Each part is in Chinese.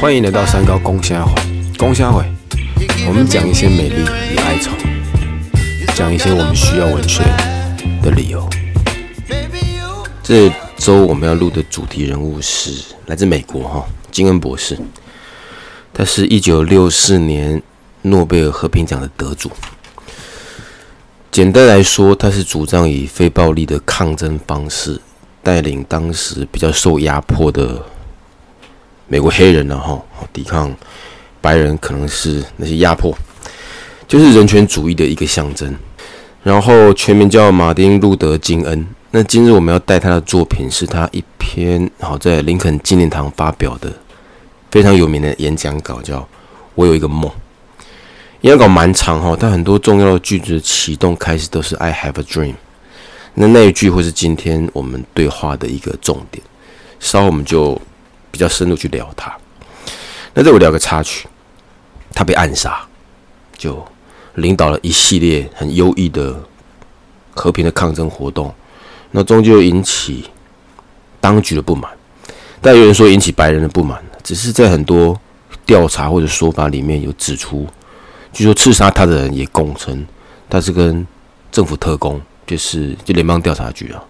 欢迎来到三高公虾会，公虾会，我们讲一些美丽与哀愁，讲一些我们需要文学的理由。这周我们要录的主题人物是来自美国哈金恩博士，他是一九六四年诺贝尔和平奖的得主。简单来说，他是主张以非暴力的抗争方式，带领当时比较受压迫的美国黑人，然后抵抗白人，可能是那些压迫，就是人权主义的一个象征。然后全名叫马丁路德金恩。那今日我们要带他的作品，是他一篇好在林肯纪念堂发表的非常有名的演讲稿，叫《我有一个梦》。演讲稿蛮长哈，但很多重要的句子启动开始都是 "I have a dream"。那那一句会是今天我们对话的一个重点，稍后我们就比较深入去聊它。那这我聊个插曲，他被暗杀，就领导了一系列很优异的和平的抗争活动，那终究引起当局的不满，但有人说引起白人的不满，只是在很多调查或者说法里面有指出。据说刺杀他的人也供称，他是跟政府特工，就是就联邦调查局啊，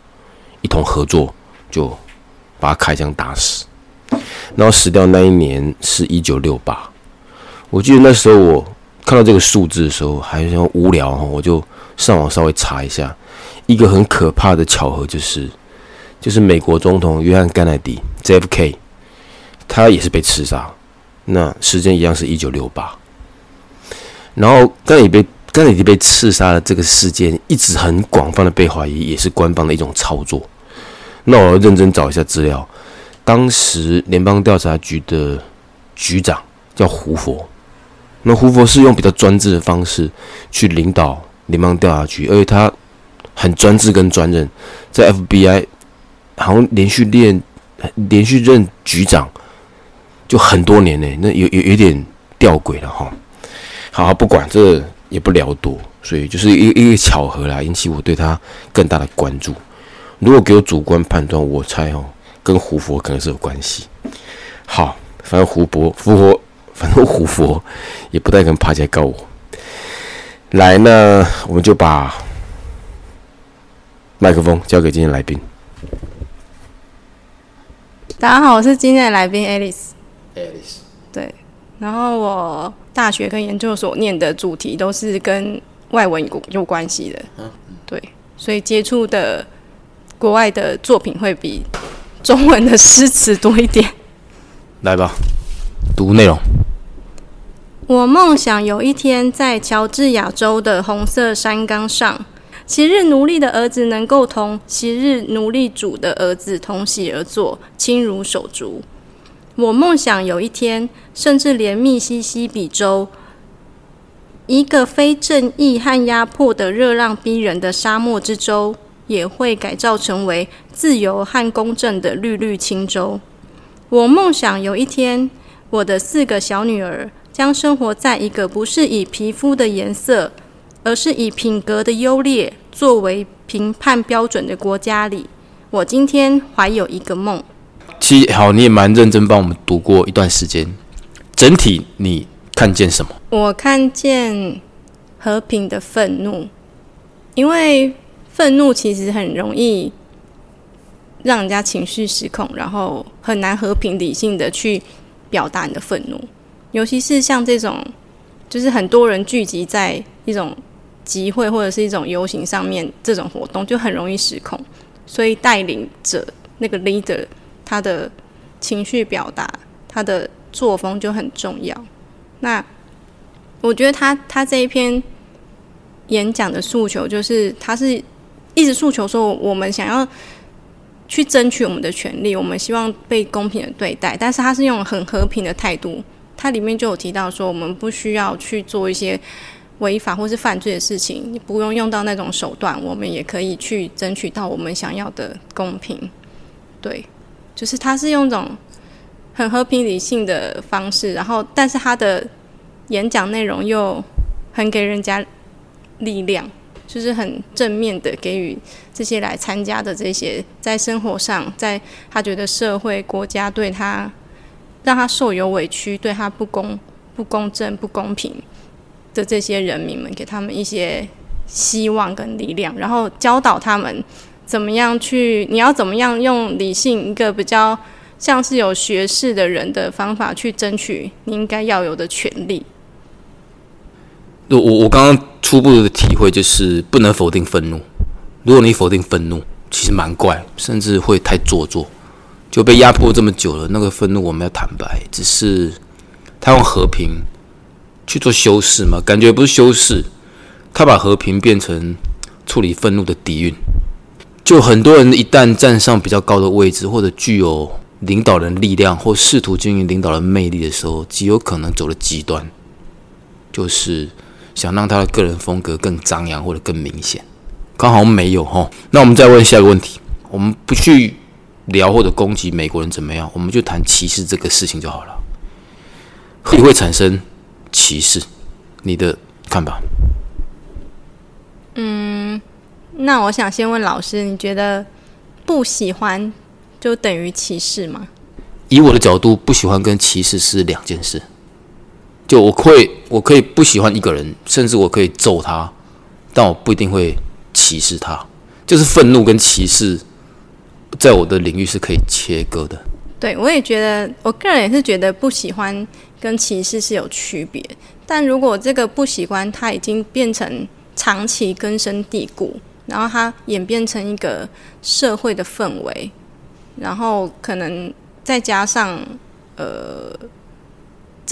一同合作，就把他开枪打死。然后死掉那一年是一九六八。我记得那时候我看到这个数字的时候，还像无聊哈，我就上网稍微查一下，一个很可怕的巧合就是，就是美国总统约翰甘乃迪 （JFK） 他也是被刺杀，那时间一样是一九六八。然后，甘乃迪被甘乃迪被刺杀的这个事件，一直很广泛的被怀疑，也是官方的一种操作。那我要认真找一下资料。当时联邦调查局的局长叫胡佛，那胡佛是用比较专制的方式去领导联邦调查局，而且他很专制跟专任，在 FBI 好像连续练连续任局长就很多年呢，那有有有点吊诡了哈。好，不管这也不聊多，所以就是一一个巧合啦，引起我对他更大的关注。如果给我主观判断，我猜哦，跟胡佛可能是有关系。好，反正胡佛、胡佛，反正胡佛也不太可能爬起来告我。来，呢我们就把麦克风交给今天来宾。大家好，我是今天的来宾 Alice。Alice，对。然后我大学跟研究所念的主题都是跟外文有有关系的，嗯，对，所以接触的国外的作品会比中文的诗词多一点。来吧，读内容。我梦想有一天在乔治亚州的红色山岗上，昔日奴隶的儿子能够同昔日奴隶主的儿子同席而坐，亲如手足。我梦想有一天，甚至连密西西比州一个非正义和压迫的热浪逼人的沙漠之州，也会改造成为自由和公正的绿绿青州。我梦想有一天，我的四个小女儿将生活在一个不是以皮肤的颜色，而是以品格的优劣作为评判标准的国家里。我今天怀有一个梦。其实好，你也蛮认真帮我们读过一段时间。整体你看见什么？我看见和平的愤怒，因为愤怒其实很容易让人家情绪失控，然后很难和平理性的去表达你的愤怒。尤其是像这种，就是很多人聚集在一种集会或者是一种游行上面，这种活动就很容易失控。所以带领者那个 leader。他的情绪表达，他的作风就很重要。那我觉得他他这一篇演讲的诉求，就是他是一直诉求说，我们想要去争取我们的权利，我们希望被公平的对待。但是他是用很和平的态度，它里面就有提到说，我们不需要去做一些违法或是犯罪的事情，你不用用到那种手段，我们也可以去争取到我们想要的公平。对。就是他是用一种很和平理性的方式，然后但是他的演讲内容又很给人家力量，就是很正面的给予这些来参加的这些在生活上，在他觉得社会国家对他让他受有委屈，对他不公不公正不公平的这些人民们，给他们一些希望跟力量，然后教导他们怎么样去，你要怎么样用理性一个比较像是有学识的人的方法去争取你应该要有的权利。我我我刚刚初步的体会就是不能否定愤怒。如果你否定愤怒，其实蛮怪，甚至会太做作。就被压迫这么久了，那个愤怒我们要坦白，只是他用和平去做修饰嘛？感觉不是修饰，他把和平变成处理愤怒的底蕴。就很多人一旦站上比较高的位置，或者具有领导人力量，或试图经营领导人魅力的时候，极有可能走了极端，就是。想让他的个人风格更张扬或者更明显，刚好没有哈。那我们再问下一个问题，我们不去聊或者攻击美国人怎么样，我们就谈歧视这个事情就好了。会会产生歧视？你的看法？嗯，那我想先问老师，你觉得不喜欢就等于歧视吗？以我的角度，不喜欢跟歧视是两件事。就我会，我可以不喜欢一个人，甚至我可以揍他，但我不一定会歧视他。就是愤怒跟歧视，在我的领域是可以切割的。对，我也觉得，我个人也是觉得不喜欢跟歧视是有区别。但如果这个不喜欢，它已经变成长期根深蒂固，然后它演变成一个社会的氛围，然后可能再加上呃。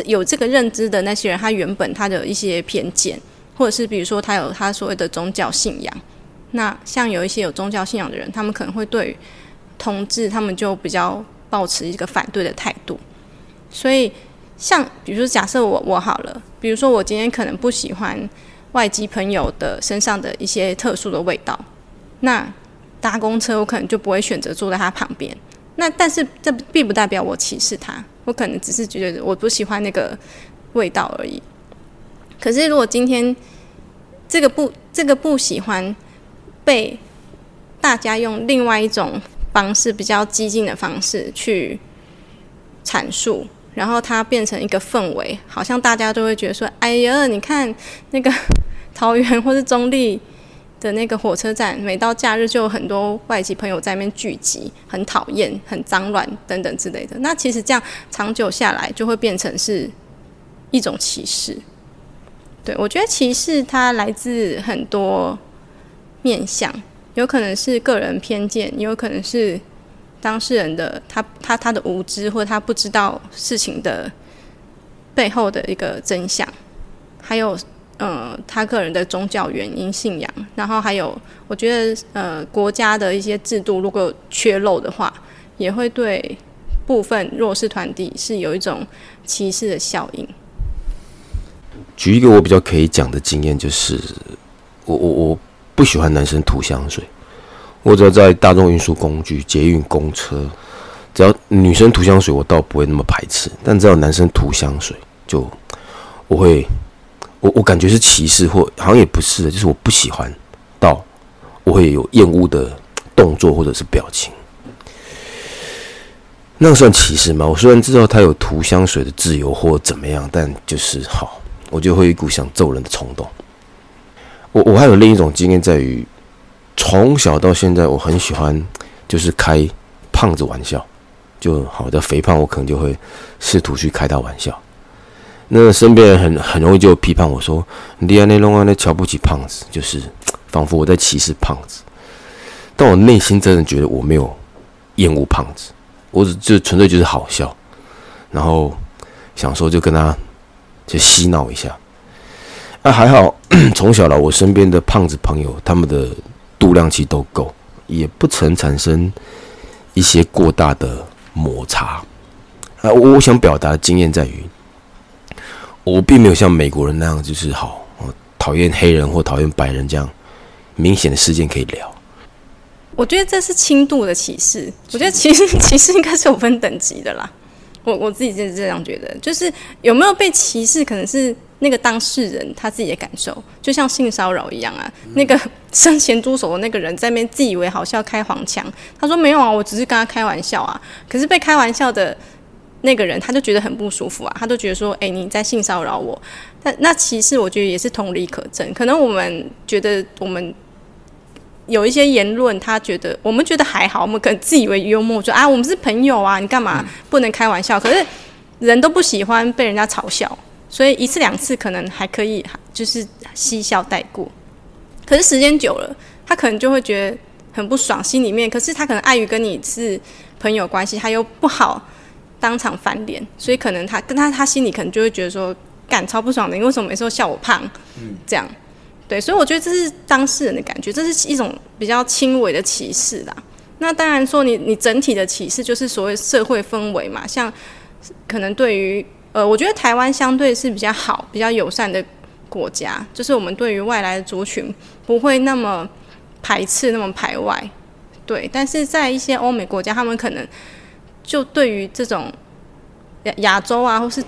有这个认知的那些人，他原本他的一些偏见，或者是比如说他有他所谓的宗教信仰。那像有一些有宗教信仰的人，他们可能会对同志，他们就比较保持一个反对的态度。所以，像比如说假设我我好了，比如说我今天可能不喜欢外籍朋友的身上的一些特殊的味道，那搭公车我可能就不会选择坐在他旁边。那但是这并不代表我歧视他。我可能只是觉得我不喜欢那个味道而已。可是如果今天这个不这个不喜欢被大家用另外一种方式比较激进的方式去阐述，然后它变成一个氛围，好像大家都会觉得说：“哎呀，你看那个桃园 或是中立。”的那个火车站，每到假日就有很多外籍朋友在那边聚集，很讨厌、很脏乱等等之类的。那其实这样长久下来，就会变成是一种歧视。对我觉得歧视它来自很多面向，有可能是个人偏见，也有可能是当事人的他他他的无知，或者他不知道事情的背后的一个真相，还有。呃，他个人的宗教原因、信仰，然后还有，我觉得呃，国家的一些制度如果缺漏的话，也会对部分弱势团体是有一种歧视的效应。举一个我比较可以讲的经验，就是我我我不喜欢男生涂香水，或者在大众运输工具、捷运、公车，只要女生涂香水，我倒不会那么排斥，但只要男生涂香水，就我会。我我感觉是歧视，或好像也不是，就是我不喜欢到我会有厌恶的动作或者是表情，那算歧视吗？我虽然知道他有涂香水的自由或怎么样，但就是好，我就会一股想揍人的冲动。我我还有另一种经验，在于从小到现在，我很喜欢就是开胖子玩笑，就好的肥胖，我可能就会试图去开他玩笑。那身边人很很容易就批判我说：“你安内弄安内瞧不起胖子，就是仿佛我在歧视胖子。”但我内心真的觉得我没有厌恶胖子，我只就纯粹就是好笑，然后想说就跟他就嬉闹一下。那还好，从小了我身边的胖子朋友，他们的度量其实都够，也不曾产生一些过大的摩擦。啊，我我想表达的经验在于。我并没有像美国人那样，就是好讨厌黑人或讨厌白人这样明显的事件可以聊。我觉得这是轻度的歧视。我觉得其实歧视应该是有分等级的啦。我我自己就是这样觉得，就是有没有被歧视，可能是那个当事人他自己的感受，就像性骚扰一样啊。那个 生前猪手的那个人在那边自以为好笑开黄腔，他说没有啊，我只是跟他开玩笑啊。可是被开玩笑的那个人他就觉得很不舒服啊，他就觉得说，哎，你在性骚扰我。但那其实我觉得也是同理可证，可能我们觉得我们有一些言论，他觉得我们觉得还好，我们可能自以为幽默，说啊，我们是朋友啊，你干嘛不能开玩笑？可是人都不喜欢被人家嘲笑。所以一次两次可能还可以，就是嬉笑带过。可是时间久了，他可能就会觉得很不爽，心里面。可是他可能碍于跟你是朋友关系，他又不好当场翻脸，所以可能他跟他他心里可能就会觉得说，干超不爽的，你为什么每次都笑我胖？嗯，这样。对，所以我觉得这是当事人的感觉，这是一种比较轻微的歧视啦。那当然说，你你整体的歧视就是所谓社会氛围嘛，像可能对于。呃，我觉得台湾相对是比较好、比较友善的国家，就是我们对于外来的族群不会那么排斥、那么排外，对。但是在一些欧美国家，他们可能就对于这种亚亚洲啊，或是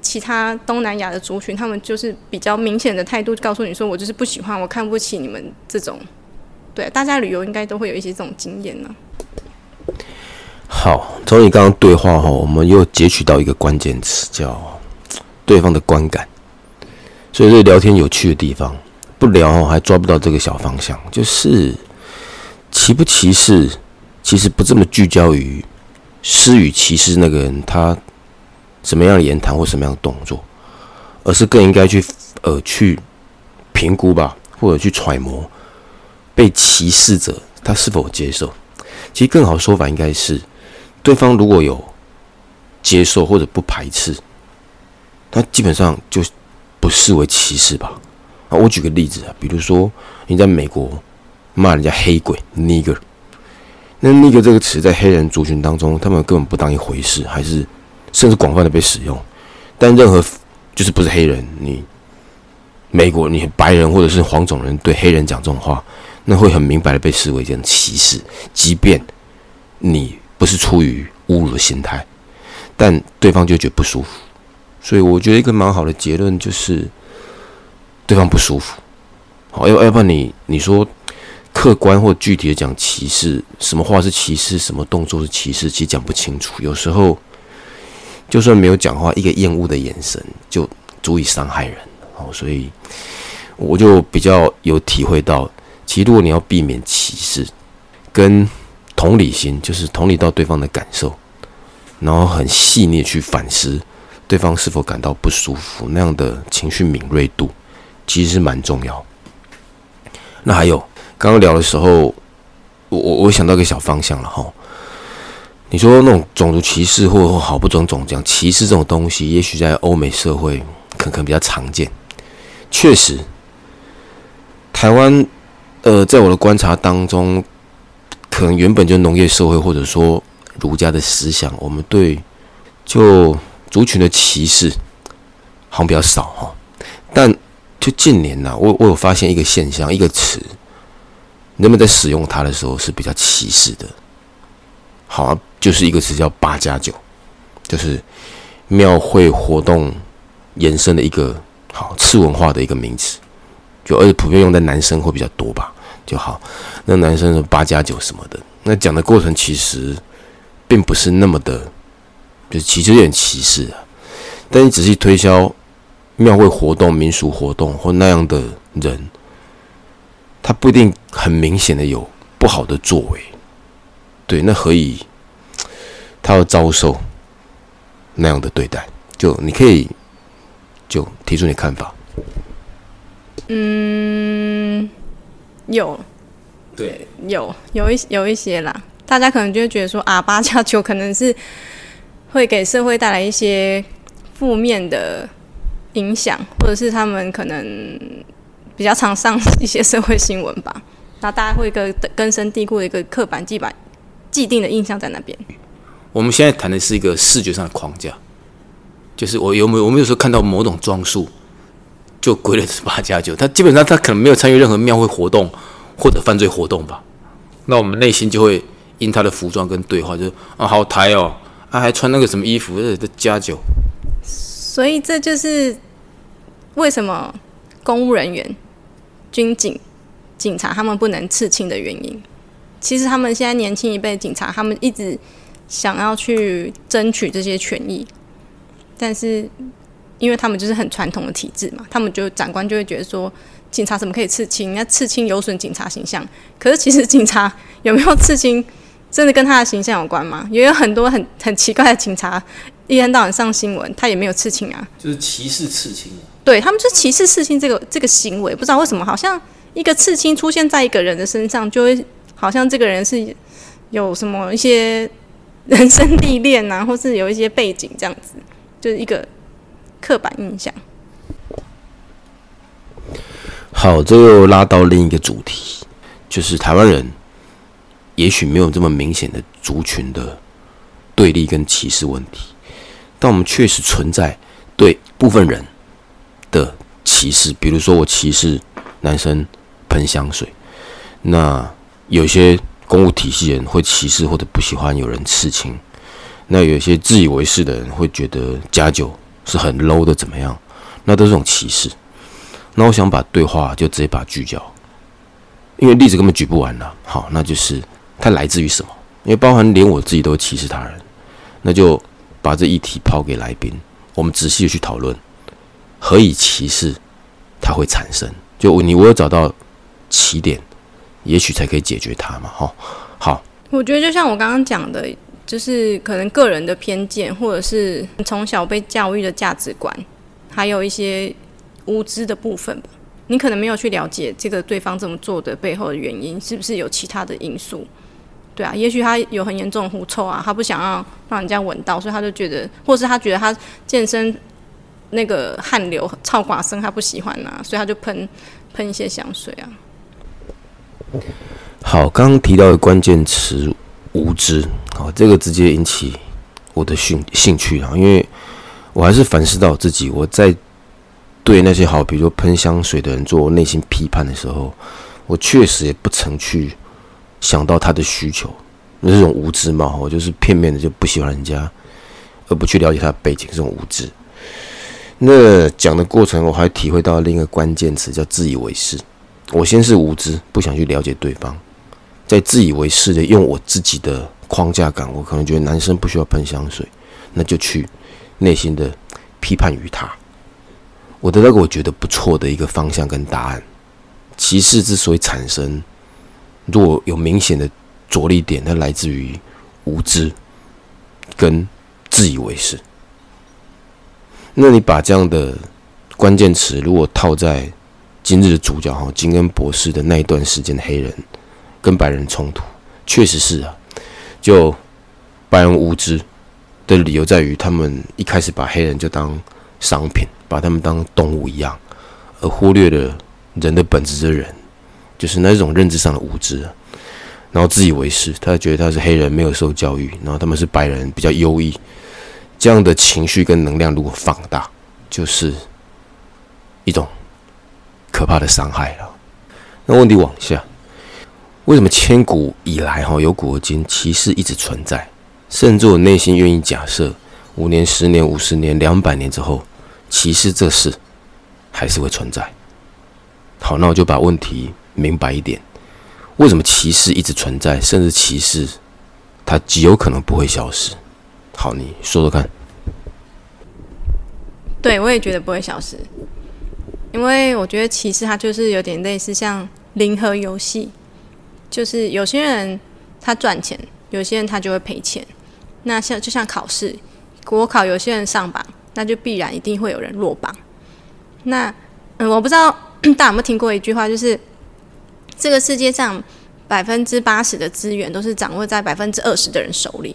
其他东南亚的族群，他们就是比较明显的态度，告诉你说，我就是不喜欢，我看不起你们这种。对，大家旅游应该都会有一些这种经验呢。好，从你刚刚对话哈，我们又截取到一个关键词，叫对方的观感。所以这聊天有趣的地方，不聊还抓不到这个小方向，就是歧不歧视，其实不这么聚焦于施与歧视那个人他什么样的言谈或什么样的动作，而是更应该去呃去评估吧，或者去揣摩被歧视者他是否接受。其实更好的说法应该是。对方如果有接受或者不排斥，他基本上就不视为歧视吧。啊，我举个例子啊，比如说你在美国骂人家黑鬼 nigger，那 nigger 这个词在黑人族群当中，他们根本不当一回事，还是甚至广泛的被使用。但任何就是不是黑人，你美国你白人或者是黄种人对黑人讲这种话，那会很明白的被视为一种歧视，即便你。不是出于侮辱的心态，但对方就觉得不舒服，所以我觉得一个蛮好的结论就是对方不舒服。好，要要不然你你说客观或具体的讲歧视，什么话是歧视，什么动作是歧视，其实讲不清楚。有时候就算没有讲话，一个厌恶的眼神就足以伤害人。哦，所以我就比较有体会到，其实如果你要避免歧视，跟同理心就是同理到对方的感受，然后很细腻去反思对方是否感到不舒服，那样的情绪敏锐度其实是蛮重要。那还有刚刚聊的时候，我我我想到一个小方向了哈。你说那种种族歧视或或好不种种讲歧视这种东西，也许在欧美社会可能比较常见。确实，台湾呃，在我的观察当中。可能原本就农业社会，或者说儒家的思想，我们对就族群的歧视好像比较少哈。但就近年呢，我我有发现一个现象，一个词，人们在使用它的时候是比较歧视的。好啊，就是一个词叫“八加九”，就是庙会活动延伸的一个好次文化的一个名词，就而且普遍用在男生会比较多吧。就好，那男生说八加九什么的，那讲的过程其实并不是那么的，就其实有点歧视啊。但你仔细推销庙会活动、民俗活动或那样的人，他不一定很明显的有不好的作为，对，那何以他要遭受那样的对待？就你可以就提出你看法。嗯。有，对，有有一有一些啦，大家可能就会觉得说啊，八加九可能是会给社会带来一些负面的影响，或者是他们可能比较常上一些社会新闻吧。那大家会一个根深蒂固的一个刻板、既板、既定的印象在那边。我们现在谈的是一个视觉上的框架，就是我有没有我们有时候看到某种装束。就归类是八加九，他基本上他可能没有参与任何庙会活动或者犯罪活动吧。那我们内心就会因他的服装跟对话，就啊好抬哦，啊还穿那个什么衣服，这加九。所以这就是为什么公务人员、军警、警察他们不能刺青的原因。其实他们现在年轻一辈警察，他们一直想要去争取这些权益，但是因为他们就是很传统的体制嘛，他们就长官就会觉得说，警察怎么可以刺青？那刺青有损警察形象。可是其实警察有没有刺青？真的跟他的形象有关吗？也有很多很很奇怪的警察，一天到晚上新闻，他也没有刺青啊。就是歧视刺青。对他们就是歧视刺青这个这个行为，不知道为什么，好像一个刺青出现在一个人的身上，就会好像这个人是有什么一些 人生历练啊，或是有一些背景这样子，就是一个刻板印象。好，这又拉到另一个主题，就是台湾人。也许没有这么明显的族群的对立跟歧视问题，但我们确实存在对部分人的歧视。比如说，我歧视男生喷香水，那有些公务体系人会歧视或者不喜欢有人刺青，那有些自以为是的人会觉得假酒是很 low 的，怎么样？那都是种歧视。那我想把对话就直接把它聚焦，因为例子根本举不完了。好，那就是。它来自于什么？因为包含连我自己都歧视他人，那就把这议题抛给来宾，我们仔细的去讨论，何以歧视它会产生？就你我有找到起点，也许才可以解决它嘛。哈，好。我觉得就像我刚刚讲的，就是可能个人的偏见，或者是从小被教育的价值观，还有一些无知的部分吧。你可能没有去了解这个对方这么做的背后的原因，是不是有其他的因素？对啊，也许他有很严重的狐臭啊，他不想要让人家闻到，所以他就觉得，或是他觉得他健身那个汗流超寡声，他不喜欢啊，所以他就喷喷一些香水啊。好，刚刚提到的关键词无知，好，这个直接引起我的兴兴趣啊，因为我还是反思到自己，我在对那些好，比如说喷香水的人做内心批判的时候，我确实也不曾去。想到他的需求，那这种无知嘛，我就是片面的就不喜欢人家，而不去了解他的背景，这种无知。那讲的过程，我还体会到另一个关键词，叫自以为是。我先是无知，不想去了解对方，在自以为是的用我自己的框架感，我可能觉得男生不需要喷香水，那就去内心的批判于他。我得到个我觉得不错的一个方向跟答案。歧视之所以产生。如果有明显的着力点，它来自于无知跟自以为是。那你把这样的关键词，如果套在今日的主角哈金恩博士的那一段时间的黑人跟白人冲突，确实是啊，就白人无知的理由在于，他们一开始把黑人就当商品，把他们当动物一样，而忽略了人的本质的人。就是那种认知上的无知，然后自以为是，他觉得他是黑人，没有受教育，然后他们是白人，比较优异，这样的情绪跟能量如果放大，就是一种可怕的伤害了。那问题往下，为什么千古以来哈有古今歧视一直存在，甚至我内心愿意假设，五年、十年、五十年、两百年之后，歧视这事还是会存在。好，那我就把问题。明白一点，为什么歧视一直存在，甚至歧视它极有可能不会消失？好，你说说看。对，我也觉得不会消失，因为我觉得歧视它就是有点类似像零和游戏，就是有些人他赚钱，有些人他就会赔钱。那像就像考试，国考有些人上榜，那就必然一定会有人落榜。那嗯，我不知道 大家有没有听过一句话，就是。这个世界上百分之八十的资源都是掌握在百分之二十的人手里，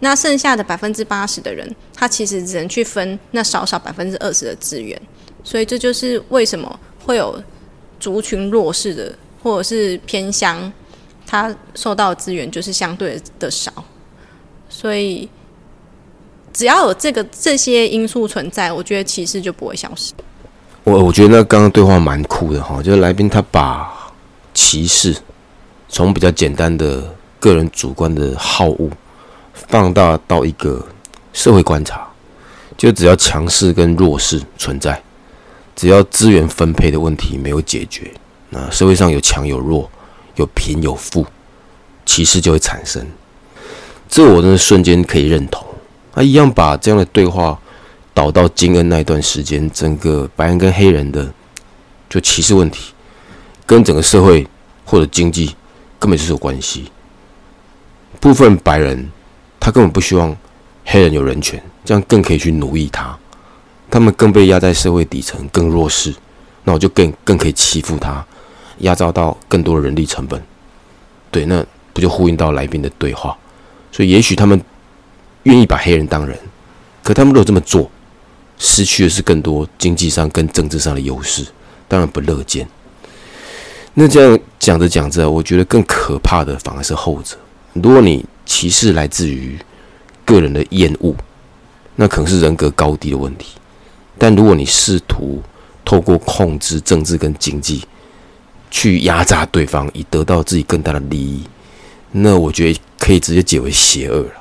那剩下的百分之八十的人，他其实只能去分那少少百分之二十的资源，所以这就是为什么会有族群弱势的或者是偏乡，他受到的资源就是相对的少，所以只要有这个这些因素存在，我觉得歧视就不会消失。我我觉得那刚刚对话蛮酷的哈，就是来宾他把。歧视从比较简单的个人主观的好恶，放大到一个社会观察，就只要强势跟弱势存在，只要资源分配的问题没有解决，那社会上有强有弱，有贫有富，歧视就会产生。这我真的瞬间可以认同。他一样把这样的对话导到金恩那一段时间，整个白人跟黑人的就歧视问题，跟整个社会或者经济根本就是有关系。部分白人他根本不希望黑人有人权，这样更可以去奴役他。他们更被压在社会底层，更弱势，那我就更更可以欺负他，压榨到更多的人力成本。对，那不就呼应到来宾的对话？所以也许他们。愿意把黑人当人，可他们如果这么做，失去的是更多经济上跟政治上的优势，当然不乐见。那这样讲着讲着，我觉得更可怕的反而是后者。如果你歧视来自于个人的厌恶，那可能是人格高低的问题；但如果你试图透过控制政治跟经济去压榨对方，以得到自己更大的利益，那我觉得可以直接解为邪恶了。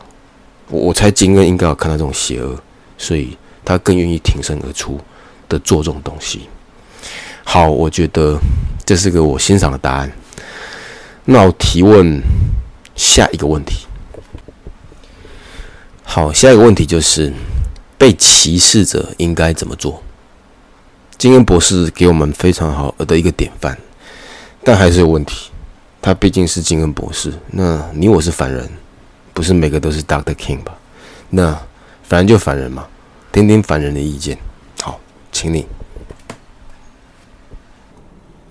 我我猜金恩应该有看到这种邪恶，所以他更愿意挺身而出的做这种东西。好，我觉得这是个我欣赏的答案。那我提问下一个问题。好，下一个问题就是被歧视者应该怎么做？金恩博士给我们非常好的一个典范，但还是有问题。他毕竟是金恩博士，那你我是凡人。不是每个都是 Doctor King 吧？那反正就凡人嘛，听听凡人的意见。好，请你。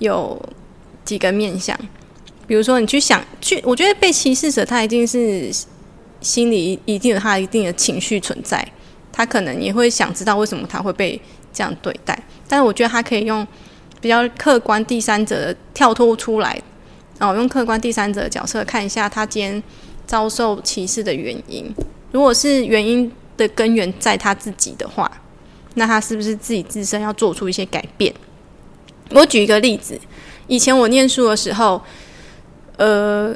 有几个面向，比如说你去想去，我觉得被歧视者他一定是心里一定有他一定的情绪存在，他可能也会想知道为什么他会被这样对待。但是我觉得他可以用比较客观第三者的跳脱出来，哦，用客观第三者的角色看一下他今天。遭受歧视的原因，如果是原因的根源在他自己的话，那他是不是自己自身要做出一些改变？我举一个例子，以前我念书的时候，呃，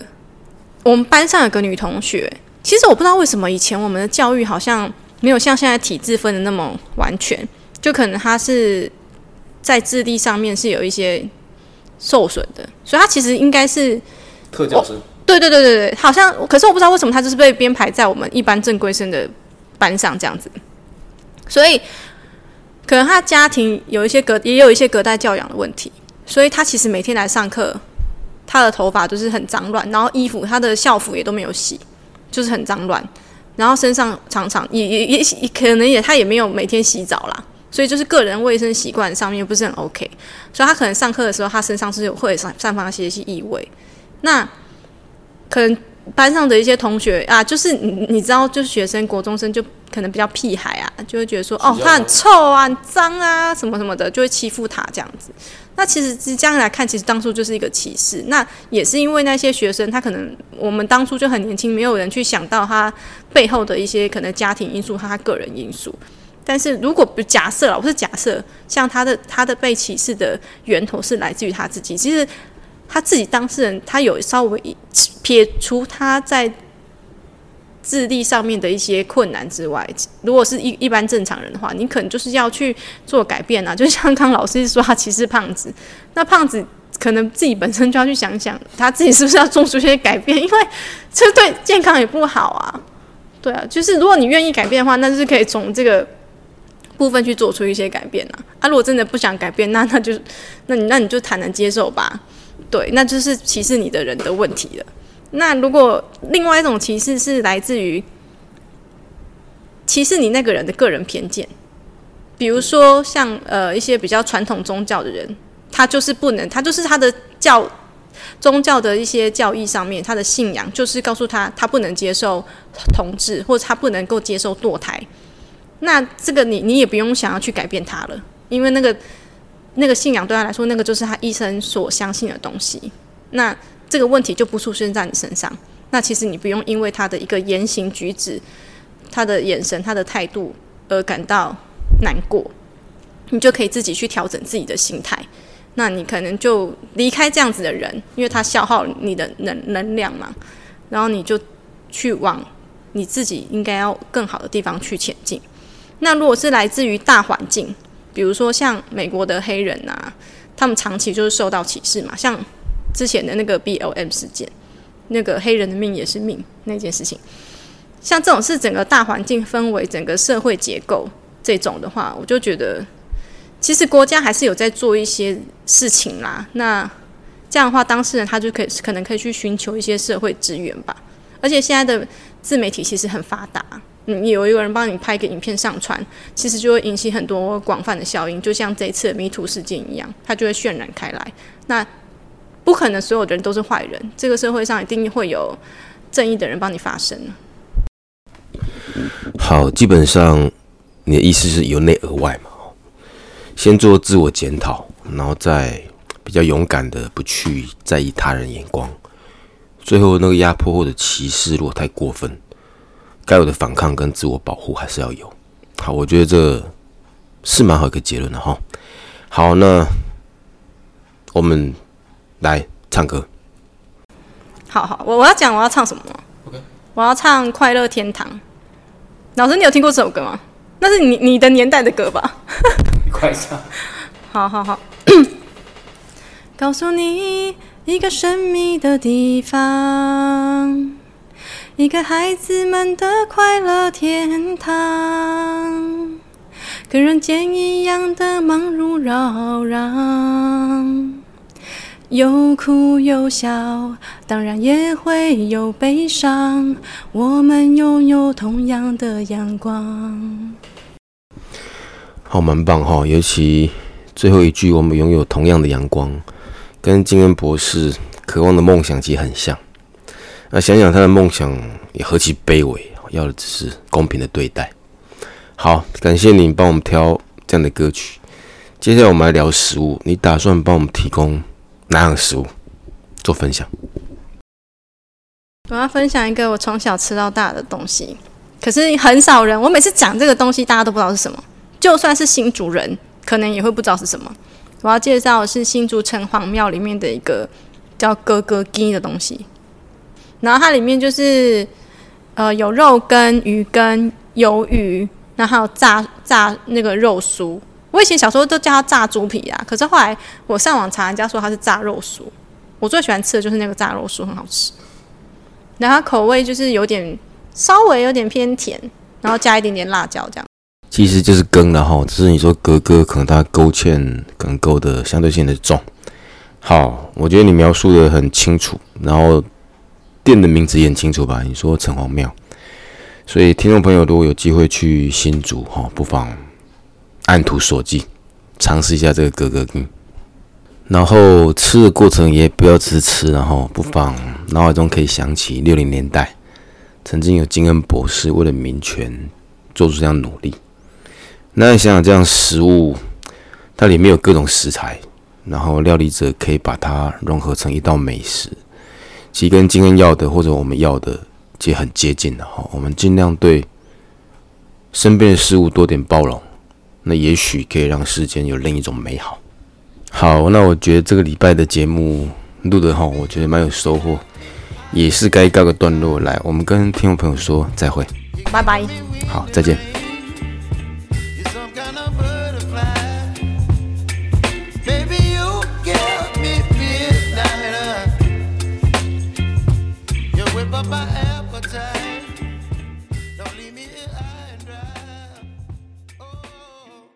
我们班上有个女同学，其实我不知道为什么以前我们的教育好像没有像现在体制分的那么完全，就可能她是在智力上面是有一些受损的，所以她其实应该是特教生。对对对对对，好像可是我不知道为什么他就是被编排在我们一般正规生的班上这样子，所以可能他家庭有一些隔也有一些隔代教养的问题，所以他其实每天来上课，他的头发都是很脏乱，然后衣服他的校服也都没有洗，就是很脏乱，然后身上常常也也也可能也他也没有每天洗澡啦，所以就是个人卫生习惯上面不是很 OK，所以他可能上课的时候他身上是会散散发一些些异味，那。可能班上的一些同学啊，就是你你知道，就是学生国中生就可能比较屁孩啊，就会觉得说，哦，他很臭啊，很脏啊，什么什么的，就会欺负他这样子。那其实是这样来看，其实当初就是一个歧视。那也是因为那些学生，他可能我们当初就很年轻，没有人去想到他背后的一些可能家庭因素和他个人因素。但是如果不假设了，我是假设，像他的他的被歧视的源头是来自于他自己，其实。他自己当事人，他有稍微撇除他在智力上面的一些困难之外，如果是一一般正常人的话，你可能就是要去做改变啊。就像刚老师说他歧视胖子，那胖子可能自己本身就要去想想，他自己是不是要做出一些改变，因为这对健康也不好啊。对啊，就是如果你愿意改变的话，那就是可以从这个部分去做出一些改变啊。啊，如果真的不想改变，那那就那你那你就坦然接受吧。对，那就是歧视你的人的问题了。那如果另外一种歧视是来自于歧视你那个人的个人偏见，比如说像呃一些比较传统宗教的人，他就是不能，他就是他的教宗教的一些教义上面，他的信仰就是告诉他，他不能接受同志，或者他不能够接受堕胎。那这个你你也不用想要去改变他了，因为那个。那个信仰对他来说，那个就是他一生所相信的东西。那这个问题就不出现在你身上。那其实你不用因为他的一个言行举止、他的眼神、他的态度而感到难过，你就可以自己去调整自己的心态。那你可能就离开这样子的人，因为他消耗你的能能量嘛。然后你就去往你自己应该要更好的地方去前进。那如果是来自于大环境，比如说像美国的黑人啊，他们长期就是受到歧视嘛，像之前的那个 BLM 事件，那个黑人的命也是命那件事情，像这种是整个大环境氛围、整个社会结构这种的话，我就觉得其实国家还是有在做一些事情啦。那这样的话，当事人他就可以可能可以去寻求一些社会资源吧。而且现在的自媒体其实很发达。你，有一个人帮你拍个影片上传，其实就会引起很多广泛的效应，就像这次迷途事件一样，它就会渲染开来。那不可能所有的人都是坏人，这个社会上一定会有正义的人帮你发声。好，基本上你的意思是由内而外嘛？先做自我检讨，然后再比较勇敢的不去在意他人眼光。最后那个压迫或者歧视，如果太过分。该有的反抗跟自我保护还是要有。好，我觉得这是蛮好一个结论的哈。好，那我们来唱歌。好好，我我要讲我要唱什么？OK，我要唱《快乐天堂》。老师，你有听过这首歌吗？那是你你的年代的歌吧？你快唱。好好好。告诉你一个神秘的地方。一个孩子们的快乐天堂，跟人间一样的忙碌扰攘，有哭有笑，当然也会有悲伤。我们拥有同样的阳光。好，蛮棒哈！尤其最后一句“我们拥有同样的阳光”，跟金恩博士渴望的梦想其实很像。那想想他的梦想也何其卑微，要的只是公平的对待。好，感谢你帮我们挑这样的歌曲。接下来我们来聊食物，你打算帮我们提供哪样食物做分享？我要分享一个我从小吃到大的东西，可是很少人。我每次讲这个东西，大家都不知道是什么，就算是新主人，可能也会不知道是什么。我要介绍的是新竹城隍庙里面的一个叫哥哥鸡的东西。然后它里面就是，呃，有肉羹、鱼羹、鱿鱼，然后还有炸炸那个肉酥。我以前小时候都叫它炸猪皮啊，可是后来我上网查，人家说它是炸肉酥。我最喜欢吃的就是那个炸肉酥，很好吃。然后口味就是有点稍微有点偏甜，然后加一点点辣椒这样。其实就是羹了哈，只是你说格格可能它勾芡可能勾的相对性的重。好，我觉得你描述的很清楚，然后。店的名字也很清楚吧？你说城隍庙，所以听众朋友如果有机会去新竹哈，不妨按图索骥，尝试一下这个格格羹。然后吃的过程也不要只吃，然后不妨脑海中可以想起六零年代曾经有金恩博士为了民权做出这样努力。那你想想，这样食物它里面有各种食材，然后料理者可以把它融合成一道美食。其实跟今天要的或者我们要的，其实很接近的哈。我们尽量对身边的事物多点包容，那也许可以让世间有另一种美好。好，那我觉得这个礼拜的节目录的哈，我觉得蛮有收获，也是该告个段落来。我们跟听众朋友说再会，拜拜。好，再见。